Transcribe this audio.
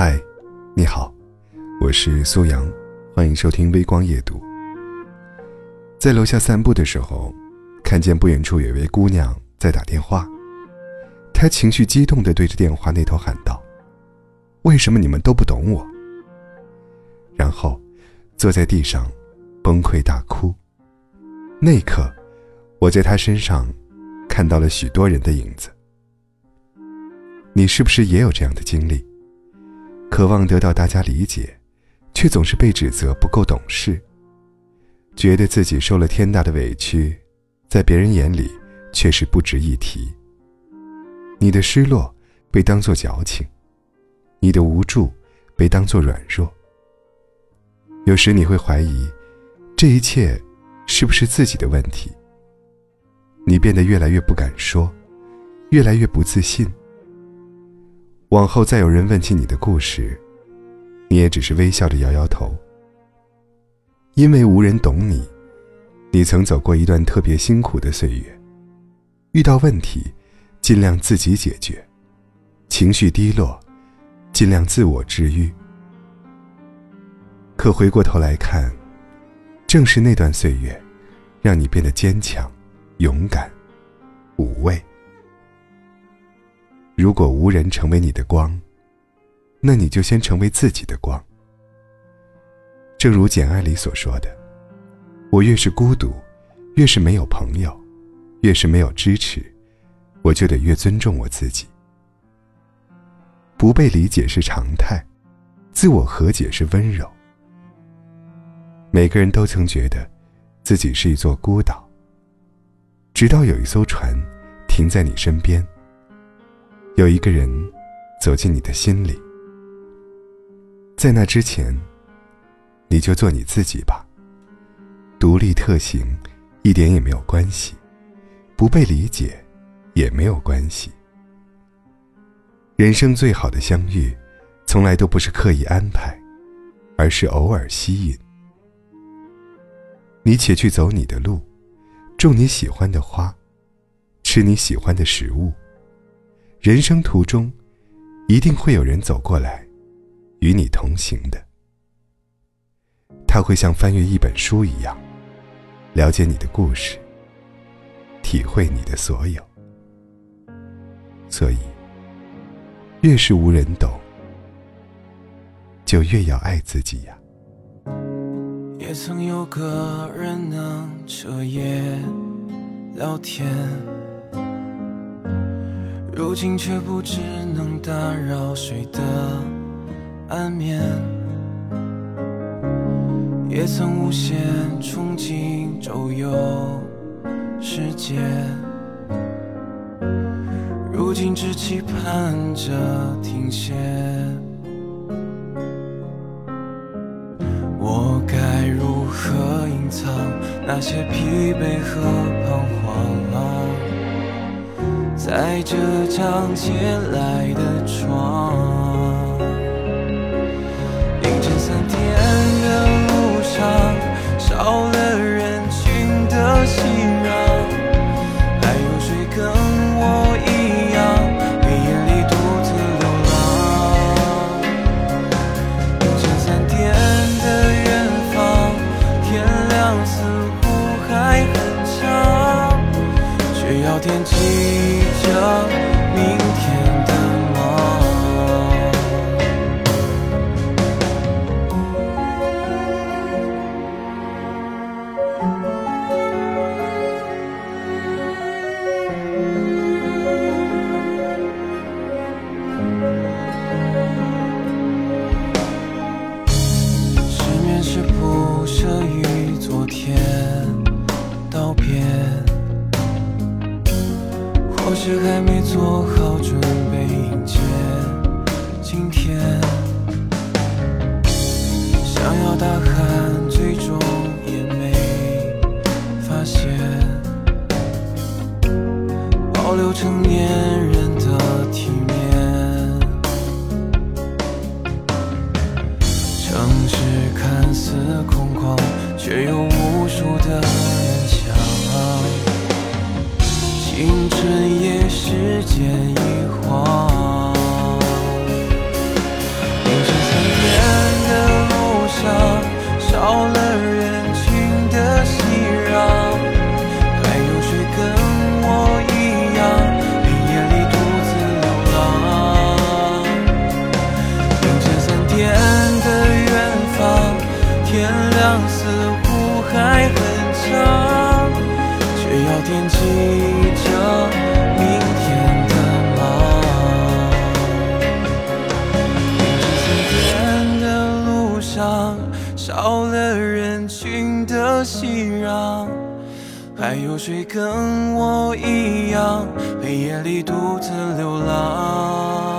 嗨，你好，我是苏阳，欢迎收听微光夜读。在楼下散步的时候，看见不远处有位姑娘在打电话，她情绪激动地对着电话那头喊道：“为什么你们都不懂我？”然后坐在地上崩溃大哭。那一刻，我在她身上看到了许多人的影子。你是不是也有这样的经历？渴望得到大家理解，却总是被指责不够懂事。觉得自己受了天大的委屈，在别人眼里却是不值一提。你的失落被当作矫情，你的无助被当作软弱。有时你会怀疑，这一切是不是自己的问题？你变得越来越不敢说，越来越不自信。往后再有人问起你的故事，你也只是微笑着摇摇头。因为无人懂你，你曾走过一段特别辛苦的岁月，遇到问题，尽量自己解决；情绪低落，尽量自我治愈。可回过头来看，正是那段岁月，让你变得坚强、勇敢、无畏。如果无人成为你的光，那你就先成为自己的光。正如《简爱》里所说的：“我越是孤独，越是没有朋友，越是没有支持，我就得越尊重我自己。不被理解是常态，自我和解是温柔。每个人都曾觉得，自己是一座孤岛，直到有一艘船停在你身边。”有一个人走进你的心里，在那之前，你就做你自己吧。独立特行，一点也没有关系；不被理解，也没有关系。人生最好的相遇，从来都不是刻意安排，而是偶尔吸引。你且去走你的路，种你喜欢的花，吃你喜欢的食物。人生途中，一定会有人走过来，与你同行的。他会像翻阅一本书一样，了解你的故事，体会你的所有。所以，越是无人懂，就越要爱自己呀。也曾有个人能彻夜聊天。如今却不知能打扰谁的安眠，也曾无限憧憬周游世界，如今只期盼着停歇。我该如何隐藏那些疲惫和彷徨？在这张借来的床，却要惦还没做好准备间一晃，少了人群的熙攘还有谁跟我一样黑夜里独自流浪？